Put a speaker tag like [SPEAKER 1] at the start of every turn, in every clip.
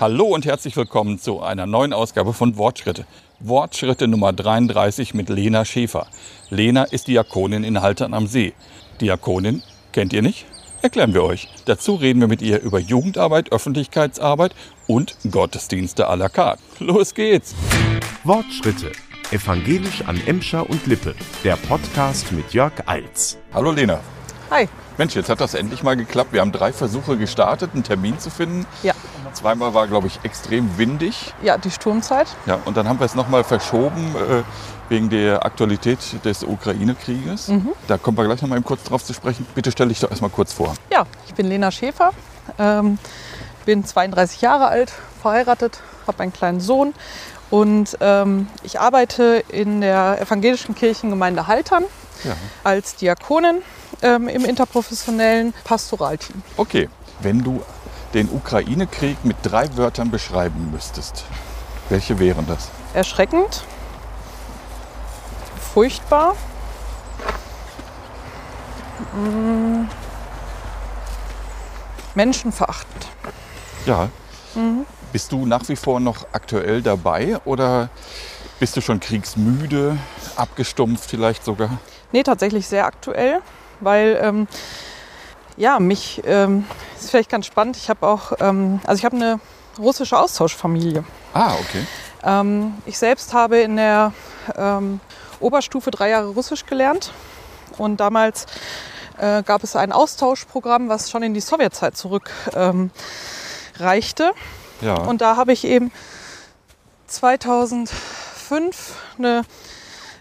[SPEAKER 1] Hallo und herzlich willkommen zu einer neuen Ausgabe von Wortschritte. Wortschritte Nummer 33 mit Lena Schäfer. Lena ist Diakonin in Haltern am See. Diakonin kennt ihr nicht? Erklären wir euch. Dazu reden wir mit ihr über Jugendarbeit, Öffentlichkeitsarbeit und Gottesdienste à la carte. Los geht's!
[SPEAKER 2] Wortschritte. Evangelisch an Emscher und Lippe. Der Podcast mit Jörg Eils.
[SPEAKER 1] Hallo Lena.
[SPEAKER 3] Hi.
[SPEAKER 1] Mensch, jetzt hat das endlich mal geklappt. Wir haben drei Versuche gestartet, einen Termin zu finden.
[SPEAKER 3] Ja.
[SPEAKER 1] Zweimal war, glaube ich, extrem windig.
[SPEAKER 3] Ja, die Sturmzeit.
[SPEAKER 1] Ja, und dann haben wir es nochmal verschoben äh, wegen der Aktualität des Ukraine-Krieges. Da kommen wir gleich nochmal kurz drauf zu sprechen. Bitte stell dich doch erstmal kurz vor.
[SPEAKER 3] Ja, ich bin Lena Schäfer, ähm, bin 32 Jahre alt, verheiratet, habe einen kleinen Sohn und ähm, ich arbeite in der evangelischen Kirchengemeinde Haltern
[SPEAKER 1] Ja.
[SPEAKER 3] als Diakonin ähm, im interprofessionellen Pastoralteam.
[SPEAKER 1] Okay, wenn du den Ukraine-Krieg mit drei Wörtern beschreiben müsstest, welche wären das?
[SPEAKER 3] Erschreckend, furchtbar, mm, menschenverachtend.
[SPEAKER 1] Ja. Bist du nach wie vor noch aktuell dabei oder bist du schon kriegsmüde, abgestumpft vielleicht sogar?
[SPEAKER 3] Nee, tatsächlich sehr aktuell, weil ähm, ja, mich ähm, ist vielleicht ganz spannend. Ich habe auch, ähm, also ich habe eine russische Austauschfamilie.
[SPEAKER 1] Ah, okay.
[SPEAKER 3] Ähm, ich selbst habe in der ähm, Oberstufe drei Jahre Russisch gelernt und damals äh, gab es ein Austauschprogramm, was schon in die Sowjetzeit zurückreichte. Ähm.
[SPEAKER 1] Ja.
[SPEAKER 3] Und da habe ich eben 2005 eine,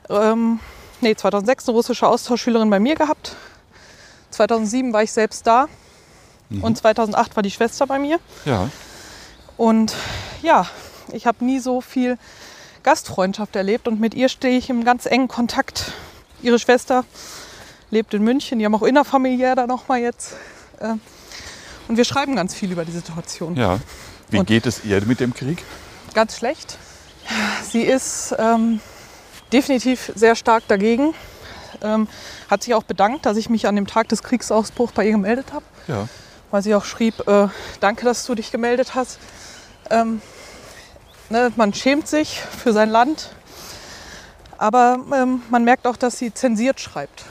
[SPEAKER 3] ähm, nee, 2006 eine russische Austauschschülerin bei mir gehabt. 2007 war ich selbst da und 2008 war die Schwester bei mir.
[SPEAKER 1] ja.
[SPEAKER 3] Und ja, ich habe nie so viel Gastfreundschaft erlebt und mit ihr stehe ich im ganz engen Kontakt. Ihre Schwester lebt in München, die haben auch innerfamiliär da nochmal jetzt. Äh, und wir schreiben ganz viel über die Situation.
[SPEAKER 1] Ja. Wie
[SPEAKER 3] Und-
[SPEAKER 1] geht es ihr mit dem Krieg?
[SPEAKER 3] Ganz schlecht. Sie ist ähm, definitiv sehr stark dagegen. Ähm, hat sich auch bedankt, dass ich mich an dem Tag des Kriegsausbruchs bei ihr gemeldet habe,
[SPEAKER 1] Ja.
[SPEAKER 3] weil sie auch schrieb, äh, danke, dass du dich gemeldet hast. Ähm, ne, man schämt sich für sein Land, aber ähm, man merkt auch, dass sie zensiert schreibt.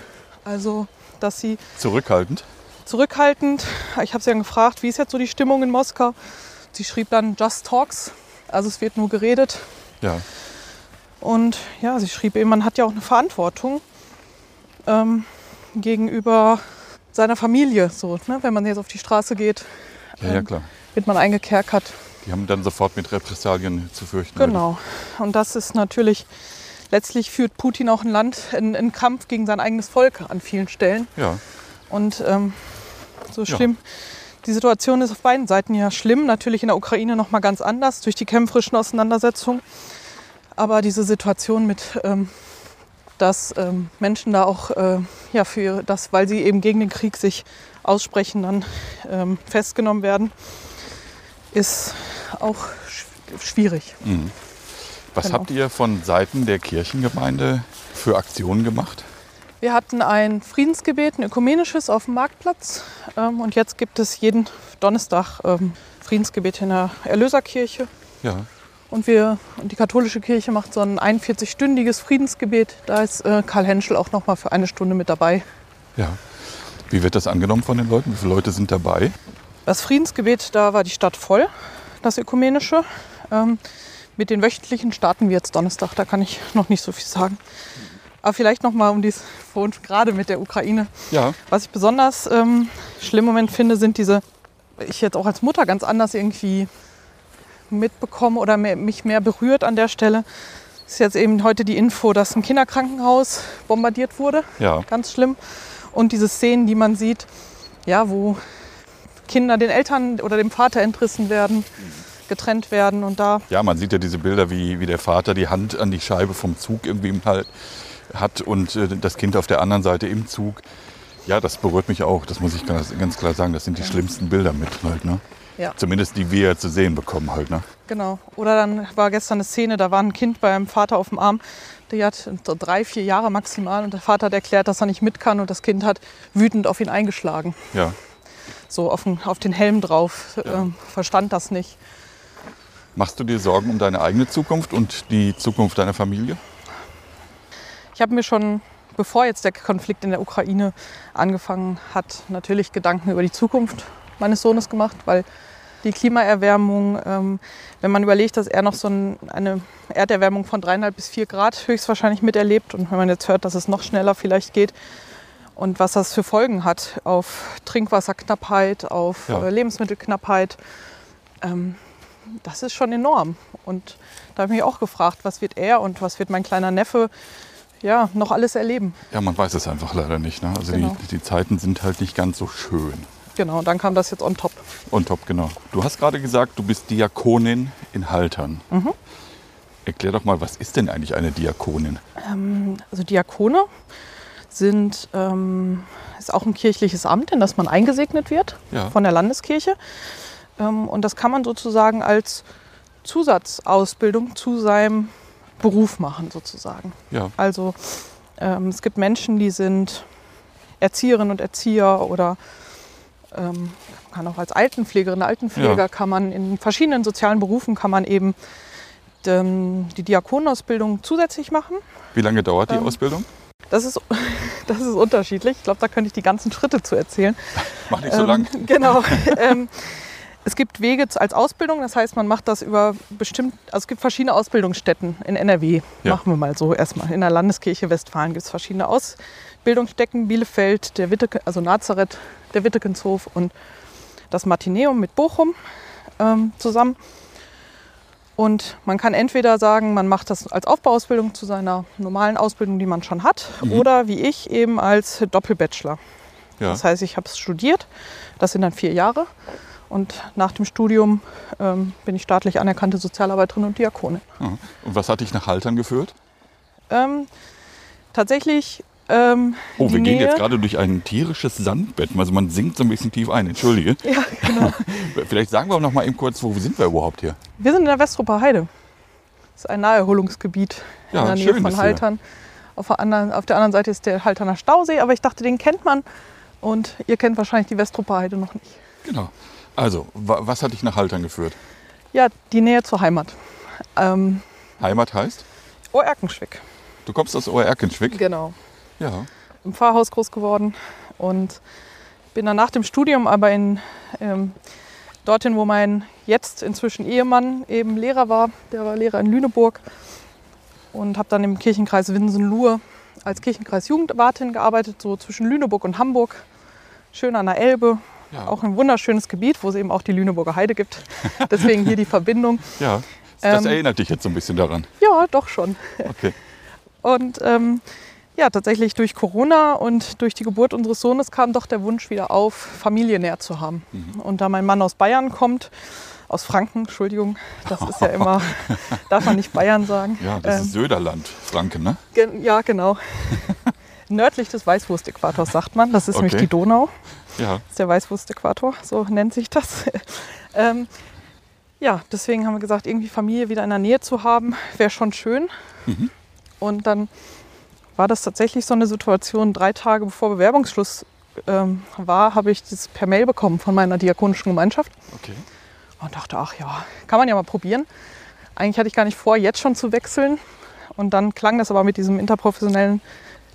[SPEAKER 3] Also, dass sie
[SPEAKER 1] Zurückhaltend?
[SPEAKER 3] zurückhaltend. Ich habe sie dann gefragt, wie ist jetzt so die Stimmung in Moskau? Sie schrieb dann Just Talks, also es wird nur geredet.
[SPEAKER 1] Ja.
[SPEAKER 3] Und ja, sie schrieb eben, man hat ja auch eine Verantwortung ähm, gegenüber seiner Familie. So, ne? Wenn man jetzt auf die Straße geht,
[SPEAKER 1] Ja, ja,
[SPEAKER 3] Ähm,
[SPEAKER 1] klar.
[SPEAKER 3] wird man eingekerkert.
[SPEAKER 1] Die haben dann sofort mit Repressalien zu fürchten.
[SPEAKER 3] Genau. Und das ist natürlich, letztlich führt Putin auch ein Land in einen Kampf gegen sein eigenes Volk an vielen Stellen.
[SPEAKER 1] Ja.
[SPEAKER 3] Und ähm, so
[SPEAKER 1] Ja.
[SPEAKER 3] schlimm. Die Situation ist auf beiden Seiten ja schlimm. Natürlich in der Ukraine noch mal ganz anders durch die kämpferischen Auseinandersetzungen. Aber diese Situation mit, ähm, dass ähm, Menschen da auch äh, ja, für das, weil sie eben gegen den Krieg sich aussprechen, dann ähm, festgenommen werden, ist auch sch- schwierig.
[SPEAKER 1] Was
[SPEAKER 3] Genau.
[SPEAKER 1] habt ihr von Seiten der Kirchengemeinde für Aktionen gemacht?
[SPEAKER 3] Wir hatten ein Friedensgebet, ein ökumenisches auf dem Marktplatz. Ähm, und jetzt gibt es jeden Donnerstag ähm, Friedensgebet in der Erlöserkirche.
[SPEAKER 1] Ja.
[SPEAKER 3] Und wir, und die katholische Kirche macht so ein 41-stündiges Friedensgebet. Da ist äh, Karl Henschel auch noch mal für eine Stunde mit dabei.
[SPEAKER 1] Ja. Wie wird das angenommen von den Leuten? Wie viele Leute sind dabei?
[SPEAKER 3] Das Friedensgebet, da war die Stadt voll, das ökumenische. Ähm, mit den wöchentlichen starten wir jetzt Donnerstag, da kann ich noch nicht so viel sagen. Aber vielleicht noch mal um dies vorhin gerade mit der Ukraine.
[SPEAKER 1] Ja.
[SPEAKER 3] Was ich besonders ähm, schlimm im Moment finde, sind diese, ich jetzt auch als Mutter ganz anders irgendwie mitbekomme oder mehr, mich mehr berührt an der Stelle. Ist jetzt eben heute die Info, dass ein Kinderkrankenhaus bombardiert wurde.
[SPEAKER 1] Ja.
[SPEAKER 3] Ganz schlimm. Und diese Szenen, die man sieht, ja, wo Kinder den Eltern oder dem Vater entrissen werden, getrennt werden und da
[SPEAKER 1] Ja, man sieht ja diese Bilder, wie, wie der Vater die Hand an die Scheibe vom Zug irgendwie im halt hat und äh, das Kind auf der anderen Seite im Zug. Ja, das berührt mich auch. Das muss ich ganz, ganz klar sagen. Das sind die schlimmsten Bilder mit halt, ne?
[SPEAKER 3] Ja.
[SPEAKER 1] Zumindest die wir zu sehen bekommen halt, ne?
[SPEAKER 3] Genau. Oder dann war gestern eine Szene, da war ein Kind beim Vater auf dem Arm. Die hat drei, vier Jahre maximal und der Vater hat erklärt, dass er nicht mit kann und das Kind hat wütend auf ihn eingeschlagen.
[SPEAKER 1] Ja.
[SPEAKER 3] So auf den, auf den Helm drauf, ähm, verstand das nicht.
[SPEAKER 1] Machst du dir Sorgen um deine eigene Zukunft und die Zukunft deiner Familie?
[SPEAKER 3] Ich habe mir schon, bevor jetzt der Konflikt in der Ukraine angefangen hat, natürlich Gedanken über die Zukunft meines Sohnes gemacht, weil die Klimaerwärmung, ähm, wenn man überlegt, dass er noch so ein, eine Erderwärmung von dreieinhalb bis vier Grad höchstwahrscheinlich miterlebt und wenn man jetzt hört, dass es noch schneller vielleicht geht und was das für Folgen hat auf Trinkwasserknappheit, auf
[SPEAKER 1] Ja.
[SPEAKER 3] äh, Lebensmittelknappheit, ähm, das ist schon enorm. Und da habe ich mich auch gefragt, was wird er und was wird mein kleiner Neffe ja, noch alles erleben.
[SPEAKER 1] Ja, man weiß es einfach leider nicht. Ne? Also
[SPEAKER 3] Genau.
[SPEAKER 1] die, die Zeiten sind halt nicht ganz so schön.
[SPEAKER 3] Genau, dann kam das jetzt on top.
[SPEAKER 1] Und top, genau. Du hast gerade gesagt, du bist Diakonin in Haltern.
[SPEAKER 3] Mhm.
[SPEAKER 1] Erklär doch mal, was ist denn eigentlich eine Diakonin?
[SPEAKER 3] Also Diakone sind, ähm, ist auch ein kirchliches Amt, in das man eingesegnet wird
[SPEAKER 1] Ja.
[SPEAKER 3] von der Landeskirche. Ähm, und das kann man sozusagen als Zusatzausbildung zu seinem Beruf machen, sozusagen.
[SPEAKER 1] Ja,
[SPEAKER 3] Also ähm, es gibt Menschen, die sind Erzieherinnen und Erzieher oder ähm, man kann auch als Altenpflegerin, Altenpfleger
[SPEAKER 1] Ja.
[SPEAKER 3] kann man in verschiedenen sozialen Berufen kann man eben ähm, die Diakonenausbildung zusätzlich machen.
[SPEAKER 1] wie lange dauert die
[SPEAKER 3] Ähm,
[SPEAKER 1] Ausbildung?
[SPEAKER 3] Das ist, das ist unterschiedlich. Ich glaube, da könnte ich die ganzen Schritte zu erzählen.
[SPEAKER 1] Mach nicht so
[SPEAKER 3] Ähm,
[SPEAKER 1] lang.
[SPEAKER 3] Genau. Es gibt Wege als Ausbildung, das heißt, man macht das über bestimmt, also es gibt verschiedene Ausbildungsstätten in NRW.
[SPEAKER 1] Ja.
[SPEAKER 3] Machen wir mal so erstmal. In der Landeskirche Westfalen gibt es verschiedene Ausbildungsstätten. Bielefeld, der Witteke, also Nazareth, der Wittekenshof und das Martineum mit Bochum ähm, zusammen. Und man kann entweder sagen, man macht das als Aufbauausbildung zu seiner normalen Ausbildung, die man schon hat,
[SPEAKER 1] Mhm.
[SPEAKER 3] oder wie ich eben als Doppelbachelor.
[SPEAKER 1] Ja.
[SPEAKER 3] Das heißt, ich habe es studiert, das sind dann vier Jahre. Und nach dem Studium ähm, bin ich staatlich anerkannte Sozialarbeiterin und Diakonin.
[SPEAKER 1] Aha. Und was hat dich nach Haltern geführt?
[SPEAKER 3] Ähm, tatsächlich. Ähm,
[SPEAKER 1] Oh, wir gehen
[SPEAKER 3] Nähe-
[SPEAKER 1] jetzt gerade durch ein tierisches Sandbett. Also man sinkt so ein bisschen tief ein. Entschuldige.
[SPEAKER 3] Ja, genau.
[SPEAKER 1] Vielleicht sagen wir noch mal eben kurz, wo sind wir überhaupt hier?
[SPEAKER 3] Wir sind in der Westrupper Heide. Das ist ein Naherholungsgebiet
[SPEAKER 1] Ja,
[SPEAKER 3] in der Nähe von. Haltern. Auf der, anderen, auf der anderen Seite ist der Halterner Stausee, aber ich dachte, den kennt man. Und ihr kennt wahrscheinlich die Westrupper Heide noch nicht.
[SPEAKER 1] Genau. Also, wa was hat dich nach Haltern geführt?
[SPEAKER 3] Ja, die Nähe zur Heimat. Ähm,
[SPEAKER 1] Heimat heißt?
[SPEAKER 3] Oerkenschwick.
[SPEAKER 1] Du kommst aus Oerkenschwick?
[SPEAKER 3] Genau.
[SPEAKER 1] Ja.
[SPEAKER 3] im Pfarrhaus groß geworden und bin dann nach dem Studium aber in, ähm, dorthin, wo mein jetzt inzwischen Ehemann eben Lehrer war. Der war Lehrer in Lüneburg und habe dann im Kirchenkreis Winsen-Luhr als Kirchenkreis Jugendwartin gearbeitet, so zwischen Lüneburg und Hamburg. Schön an der Elbe,
[SPEAKER 1] Ja.
[SPEAKER 3] auch ein wunderschönes Gebiet, wo es eben auch die Lüneburger Heide gibt. Deswegen hier die Verbindung.
[SPEAKER 1] Ja. Das
[SPEAKER 3] Ähm,
[SPEAKER 1] erinnert dich jetzt so ein bisschen daran.
[SPEAKER 3] Ja, doch schon.
[SPEAKER 1] Okay.
[SPEAKER 3] Und ähm, ja, tatsächlich durch Corona und durch die Geburt unseres Sohnes kam doch der Wunsch wieder auf, Familie näher zu haben.
[SPEAKER 1] Mhm.
[SPEAKER 3] Und da mein Mann aus Bayern kommt, aus Franken, Entschuldigung, das ist ja immer, darf man nicht Bayern sagen.
[SPEAKER 1] Ja, das
[SPEAKER 3] Ähm,
[SPEAKER 1] ist Söderland, Franken, ne?
[SPEAKER 3] ge- ja, genau. Nördlich des Weißwurstäquators sagt man, das ist nämlich
[SPEAKER 1] Okay.
[SPEAKER 3] die Donau.
[SPEAKER 1] Ja.
[SPEAKER 3] Das ist der Weißwurstäquator, so nennt sich das. ähm, ja, deswegen haben wir gesagt, irgendwie Familie wieder in der Nähe zu haben, wäre schon schön.
[SPEAKER 1] Mhm.
[SPEAKER 3] Und dann war das tatsächlich so eine Situation, drei Tage bevor Bewerbungsschluss ähm, war, habe ich das per Mail bekommen von meiner diakonischen Gemeinschaft
[SPEAKER 1] Okay.
[SPEAKER 3] und dachte, ach ja, kann man ja mal probieren. Eigentlich hatte ich gar nicht vor, jetzt schon zu wechseln. Und dann klang das aber mit diesem interprofessionellen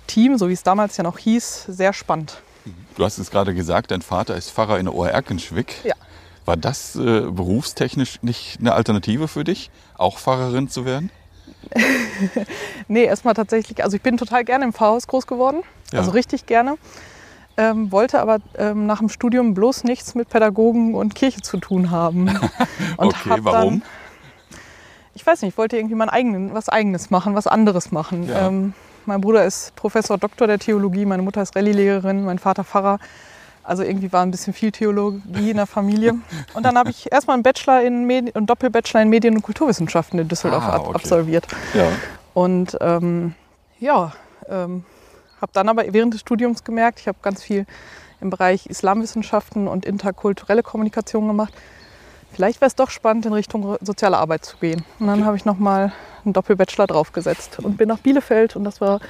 [SPEAKER 3] Team, so wie es damals ja noch hieß, sehr spannend.
[SPEAKER 1] Du hast es gerade gesagt, dein Vater ist Pfarrer in Oerkenschwick.
[SPEAKER 3] Ja.
[SPEAKER 1] War das äh, berufstechnisch nicht eine Alternative für dich, auch Pfarrerin zu werden?
[SPEAKER 3] Nee, erstmal tatsächlich, also ich bin total gerne im Pfarrhaus groß geworden,
[SPEAKER 1] Ja.
[SPEAKER 3] also richtig gerne. Ähm, wollte aber ähm, nach dem Studium bloß nichts mit Pädagogen und Kirche zu tun haben. Und
[SPEAKER 1] Okay,
[SPEAKER 3] hab
[SPEAKER 1] warum?
[SPEAKER 3] Dann, ich weiß nicht, ich wollte irgendwie mein eigenen, was Eigenes machen, was anderes machen.
[SPEAKER 1] Ja.
[SPEAKER 3] Ähm, mein Bruder ist Professor Doktor der Theologie, meine Mutter ist Rallye-Lehrerin, mein Vater Pfarrer. Also irgendwie war ein bisschen viel Theologie in der Familie. Und dann habe ich erstmal einen Bachelor in Medi und Doppelbachelor in Medien- und Kulturwissenschaften in Düsseldorf
[SPEAKER 1] Ah, okay.
[SPEAKER 3] absolviert.
[SPEAKER 1] Ja.
[SPEAKER 3] Und ähm, ja, ähm, habe dann aber während des Studiums gemerkt, ich habe ganz viel im Bereich Islamwissenschaften und interkulturelle Kommunikation gemacht. Vielleicht wäre es doch spannend, in Richtung soziale Arbeit zu gehen. Und dann
[SPEAKER 1] Okay.
[SPEAKER 3] habe ich nochmal einen Doppelbachelor draufgesetzt und bin nach Bielefeld und das war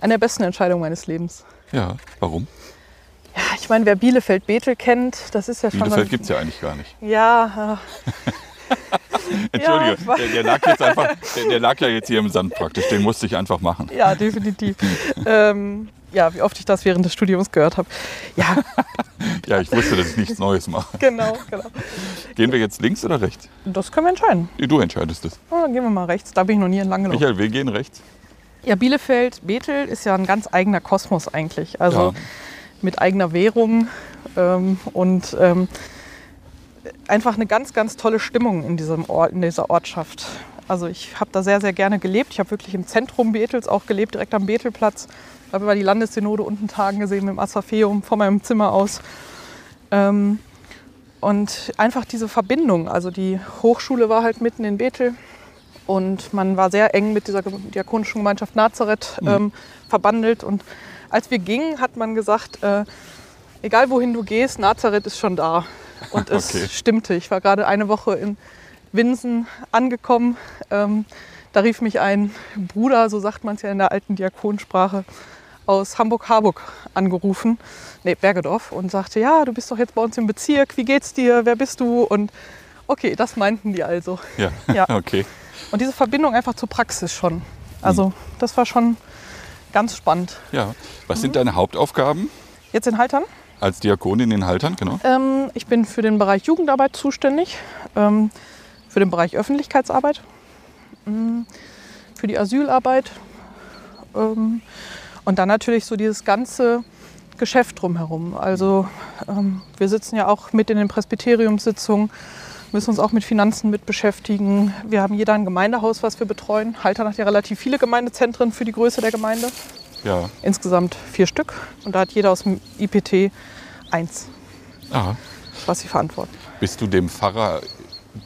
[SPEAKER 3] eine der besten Entscheidungen meines Lebens.
[SPEAKER 1] Ja. Warum?
[SPEAKER 3] Ja, ich meine, wer Bielefeld-Bethel kennt, das ist ja schon...
[SPEAKER 1] Bielefeld gibt es ja eigentlich gar nicht.
[SPEAKER 3] Ja, äh,
[SPEAKER 1] Entschuldige,
[SPEAKER 3] weiß.
[SPEAKER 1] der, der lag jetzt einfach, der, der lag ja jetzt hier im Sand praktisch. Den musste ich einfach machen.
[SPEAKER 3] Ja, definitiv. ähm, ja, wie oft ich das während des Studiums gehört habe. Ja,
[SPEAKER 1] Ja, ich wusste, dass ich nichts Neues mache.
[SPEAKER 3] genau, genau.
[SPEAKER 1] Gehen wir jetzt links oder rechts?
[SPEAKER 3] Das können wir entscheiden.
[SPEAKER 1] Du entscheidest es.
[SPEAKER 3] Oh, dann gehen wir mal rechts. Da bin ich noch nie entlang gelaufen.
[SPEAKER 1] Michael, wir gehen rechts.
[SPEAKER 3] Ja, Bielefeld, Bethel ist ja ein ganz eigener Kosmos eigentlich. Also
[SPEAKER 1] Ja.
[SPEAKER 3] mit eigener Währung ähm, und ähm, einfach eine ganz, ganz tolle Stimmung in, diesem Ort, in dieser Ortschaft. Also ich habe da sehr, sehr gerne gelebt. Ich habe wirklich im Zentrum Bethels auch gelebt, direkt am Bethelplatz. Habe über die Landessynode unten tagen gesehen mit dem Asafeum von meinem Zimmer aus. Ähm, und einfach diese Verbindung. Also die Hochschule war halt mitten in Bethel. Und man war sehr eng mit dieser diakonischen Gemeinschaft Nazareth ähm, verbandelt. Und als wir gingen, hat man gesagt, äh, egal wohin du gehst, Nazareth ist schon da. Und es
[SPEAKER 1] Okay.
[SPEAKER 3] stimmte. Ich war gerade eine Woche in Winsen angekommen. Ähm, da rief mich ein Bruder, so sagt man es ja in der alten Diakonsprache, aus Hamburg-Harburg angerufen, nee, Bergedorf, und sagte, ja, du bist doch jetzt bei uns im Bezirk, wie geht's dir, wer bist du? Und okay, das meinten die also.
[SPEAKER 1] Ja,
[SPEAKER 3] Ja.
[SPEAKER 1] okay.
[SPEAKER 3] Und diese Verbindung einfach zur Praxis schon. Also das war schon ganz spannend.
[SPEAKER 1] Ja. Was sind deine Hauptaufgaben
[SPEAKER 3] Jetzt in Haltern.
[SPEAKER 1] als Diakonin in Haltern? Genau.
[SPEAKER 3] Ähm, ich bin für den Bereich Jugendarbeit zuständig, ähm, für den Bereich Öffentlichkeitsarbeit, ähm, für die Asylarbeit ähm, und dann natürlich so dieses ganze Geschäft drumherum. Also ähm, wir sitzen ja auch mit in den Presbyteriumssitzungen, müssen uns auch mit Finanzen mit beschäftigen. Wir haben jeder ein Gemeindehaus, was wir betreuen. Haltern hat ja relativ viele Gemeindezentren für die Größe der Gemeinde.
[SPEAKER 1] Ja.
[SPEAKER 3] Insgesamt vier Stück. Und da hat jeder aus dem IPT eins,
[SPEAKER 1] Ah.
[SPEAKER 3] was sie verantworten.
[SPEAKER 1] Bist du dem Pfarrer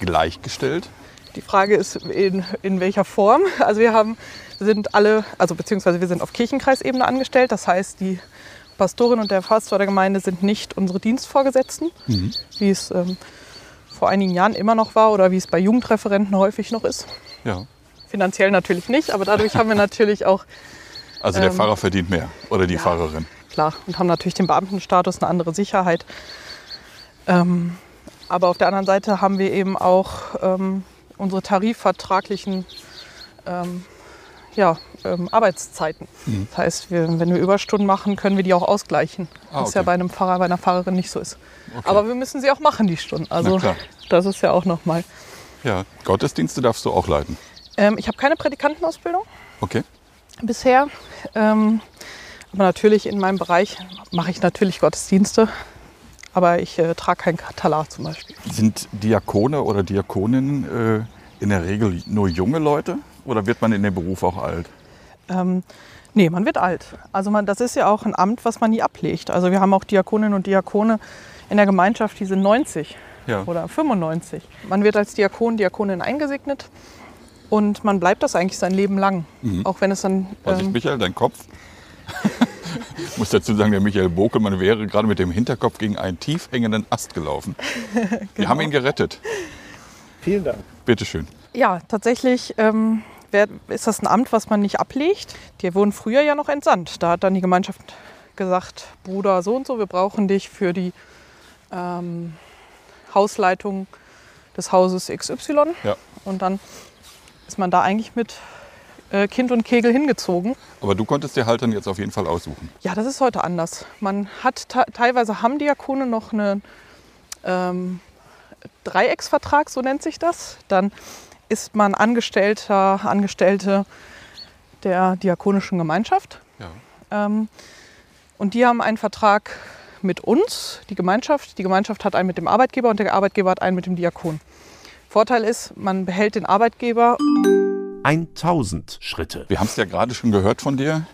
[SPEAKER 1] gleichgestellt?
[SPEAKER 3] Die Frage ist, in, in welcher Form. Also wir haben, sind alle, also beziehungsweise wir sind auf Kirchenkreisebene angestellt. Das heißt, die Pastorin und der Pastor der Gemeinde sind nicht unsere Dienstvorgesetzten, wie es ähm, vor einigen Jahren immer noch war oder wie es bei Jugendreferenten häufig noch ist.
[SPEAKER 1] Ja.
[SPEAKER 3] Finanziell natürlich nicht, aber dadurch haben wir natürlich auch,
[SPEAKER 1] Also der
[SPEAKER 3] Ähm,
[SPEAKER 1] Pfarrer verdient mehr oder die Pfarrerin.
[SPEAKER 3] klar, und haben natürlich den Beamtenstatus, eine andere Sicherheit. Ähm, aber auf der anderen Seite haben wir eben auch ähm, unsere tarifvertraglichen ähm, ja, ähm, Arbeitszeiten. Das heißt, wir, wenn wir Überstunden machen, können wir die auch ausgleichen.
[SPEAKER 1] Ah,
[SPEAKER 3] Was ja
[SPEAKER 1] okay.
[SPEAKER 3] bei einem Pfarrer, bei einer Pfarrerin nicht so ist. Aber wir müssen sie auch machen, die Stunden. Also das ist ja auch nochmal.
[SPEAKER 1] Ja. Gottesdienste darfst du auch leiten.
[SPEAKER 3] Ähm, ich habe keine Predikantenausbildung
[SPEAKER 1] Okay.
[SPEAKER 3] bisher. Ähm, aber natürlich in meinem Bereich mache ich natürlich Gottesdienste. Aber ich äh, trage kein Talar zum Beispiel.
[SPEAKER 1] Sind Diakone oder Diakoninnen äh, in der Regel nur junge Leute oder wird man in dem Beruf auch alt?
[SPEAKER 3] Ähm, nee, man wird alt. Also man, das ist ja auch ein Amt, was man nie ablegt. Also wir haben auch Diakoninnen und Diakone in der Gemeinschaft, die sind 90
[SPEAKER 1] Ja.
[SPEAKER 3] oder 95. Man wird als Diakon, Diakonin eingesegnet und man bleibt das eigentlich sein Leben lang. Auch wenn es dann...
[SPEAKER 1] Was ist,
[SPEAKER 3] ähm,
[SPEAKER 1] Michael, dein Kopf? ich muss dazu sagen, der Michael Bokelmann wäre gerade mit dem Hinterkopf gegen einen tief hängenden Ast gelaufen. Wir haben ihn gerettet.
[SPEAKER 4] Vielen Dank.
[SPEAKER 1] Bitteschön.
[SPEAKER 3] Ja, tatsächlich ähm, ist das ein Amt, was man nicht ablegt. Die wurden früher ja noch entsandt. Da hat dann die Gemeinschaft gesagt, Bruder so und so, wir brauchen dich für die ähm, Hausleitung des Hauses XY.
[SPEAKER 1] Ja.
[SPEAKER 3] Und dann ist man da eigentlich mit äh, Kind und Kegel hingezogen.
[SPEAKER 1] Aber du konntest dir halt dann jetzt auf jeden Fall aussuchen.
[SPEAKER 3] Ja, das ist heute anders. Man hat te- teilweise haben Diakone noch einen ähm, Dreiecksvertrag, so nennt sich das. Dann ist man Angestellter, Angestellte der diakonischen Gemeinschaft.
[SPEAKER 1] Ja.
[SPEAKER 3] Ähm, und die haben einen Vertrag mit uns, die Gemeinschaft. Die Gemeinschaft hat einen mit dem Arbeitgeber und der Arbeitgeber hat einen mit dem Diakon. Vorteil ist, man behält den Arbeitgeber
[SPEAKER 2] 1000 Schritte.
[SPEAKER 1] Wir haben es ja gerade schon gehört von dir.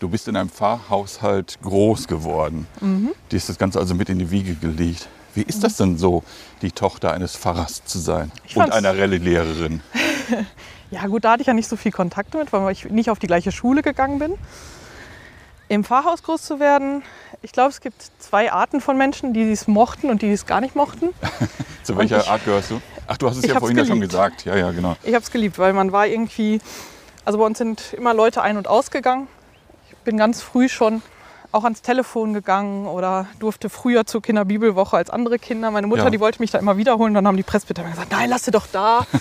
[SPEAKER 1] Du bist in einem Pfarrhaushalt groß geworden. Dir ist das Ganze also mit in die Wiege gelegt. Wie ist das denn so, die Tochter eines Pfarrers zu sein
[SPEAKER 3] Ich
[SPEAKER 1] und einer Rallye-Lehrerin?
[SPEAKER 3] Ja gut, da hatte ich ja nicht so viel Kontakt mit, weil ich nicht auf die gleiche Schule gegangen bin. Im Pfarrhaus groß zu werden, ich glaube, es gibt zwei Arten von Menschen, die es mochten und die es gar nicht mochten.
[SPEAKER 1] Zu welcher
[SPEAKER 3] ich-
[SPEAKER 1] Art gehörst du? Ach, du hast es ja vorhin ja schon gesagt. Ja, ja, genau.
[SPEAKER 3] Ich habe es geliebt, weil man war irgendwie, also bei uns sind immer Leute ein- und ausgegangen. Ich bin ganz früh schon auch ans Telefon gegangen oder durfte früher zur Kinderbibelwoche als andere Kinder. Meine Mutter,
[SPEAKER 1] Ja.
[SPEAKER 3] die wollte mich da immer wiederholen. Dann haben die Presbyterier gesagt, nein, lass sie doch da.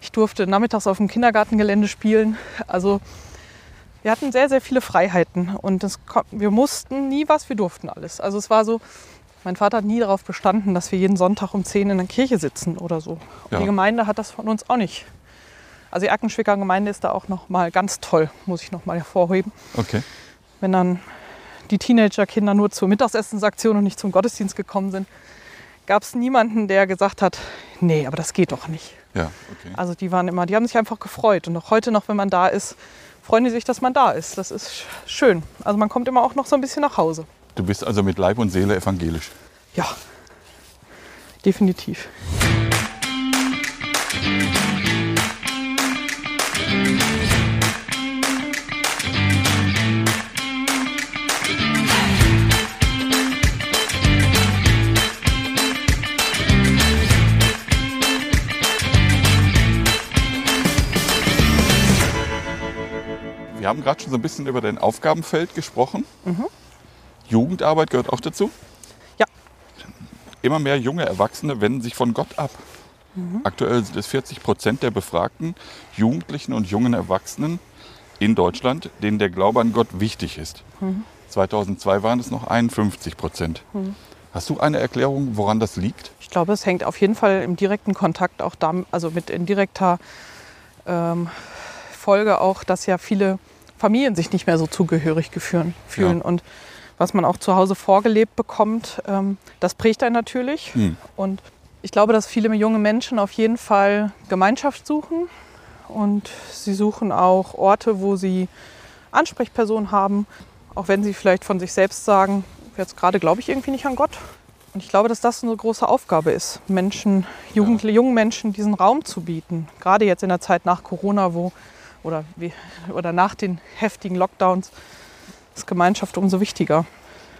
[SPEAKER 3] Ich durfte nachmittags auf dem Kindergartengelände spielen. Also wir hatten sehr, sehr viele Freiheiten und das, wir mussten nie was, wir durften alles. Also es war so, mein Vater hat nie darauf bestanden, dass wir jeden Sonntag um 10 in der Kirche sitzen oder so. Und
[SPEAKER 1] Ja.
[SPEAKER 3] Die Gemeinde hat das von uns auch nicht. Also die Ackenschwicker Gemeinde ist da auch noch mal ganz toll, muss ich noch mal hervorheben.
[SPEAKER 1] Okay.
[SPEAKER 3] Wenn dann die Teenagerkinder nur zur Mittagsessensaktion und nicht zum Gottesdienst gekommen sind, gab es niemanden, der gesagt hat, nee, aber das geht doch nicht.
[SPEAKER 1] Ja, okay.
[SPEAKER 3] Also die waren immer, die haben sich einfach gefreut. Und auch heute noch, wenn man da ist, freuen die sich, dass man da ist. Das ist sch- schön. Also man kommt immer auch noch so ein bisschen nach Hause.
[SPEAKER 1] Du bist also mit Leib und Seele evangelisch.
[SPEAKER 3] Ja, definitiv.
[SPEAKER 1] Haben gerade schon so ein bisschen über dein Aufgabenfeld gesprochen. Jugendarbeit gehört auch dazu.
[SPEAKER 3] Ja.
[SPEAKER 1] Immer mehr junge Erwachsene wenden sich von Gott ab. Aktuell sind es 40 Prozent der befragten Jugendlichen und jungen Erwachsenen in Deutschland, denen der Glaube an Gott wichtig ist. 2002 waren es noch 51 Prozent. Hast du eine Erklärung, woran das liegt?
[SPEAKER 3] Ich glaube, es hängt auf jeden Fall im direkten Kontakt auch damit, also mit indirekter ähm, Folge auch, dass ja viele Familien sich nicht mehr so zugehörig gefühlen, fühlen.
[SPEAKER 1] Ja.
[SPEAKER 3] Und was man auch zu Hause vorgelebt bekommt, ähm, das prägt einen natürlich.
[SPEAKER 1] Hm.
[SPEAKER 3] Und ich glaube, dass viele junge Menschen auf jeden Fall Gemeinschaft suchen. Und sie suchen auch Orte, wo sie Ansprechpersonen haben, auch wenn sie vielleicht von sich selbst sagen, jetzt gerade glaube ich irgendwie nicht an Gott. Und ich glaube, dass das eine große Aufgabe ist, Menschen, Jugend, jungen Menschen diesen Raum zu bieten. Gerade jetzt in der Zeit nach Corona, wo oder, wie, oder nach den heftigen Lockdowns ist Gemeinschaft umso wichtiger.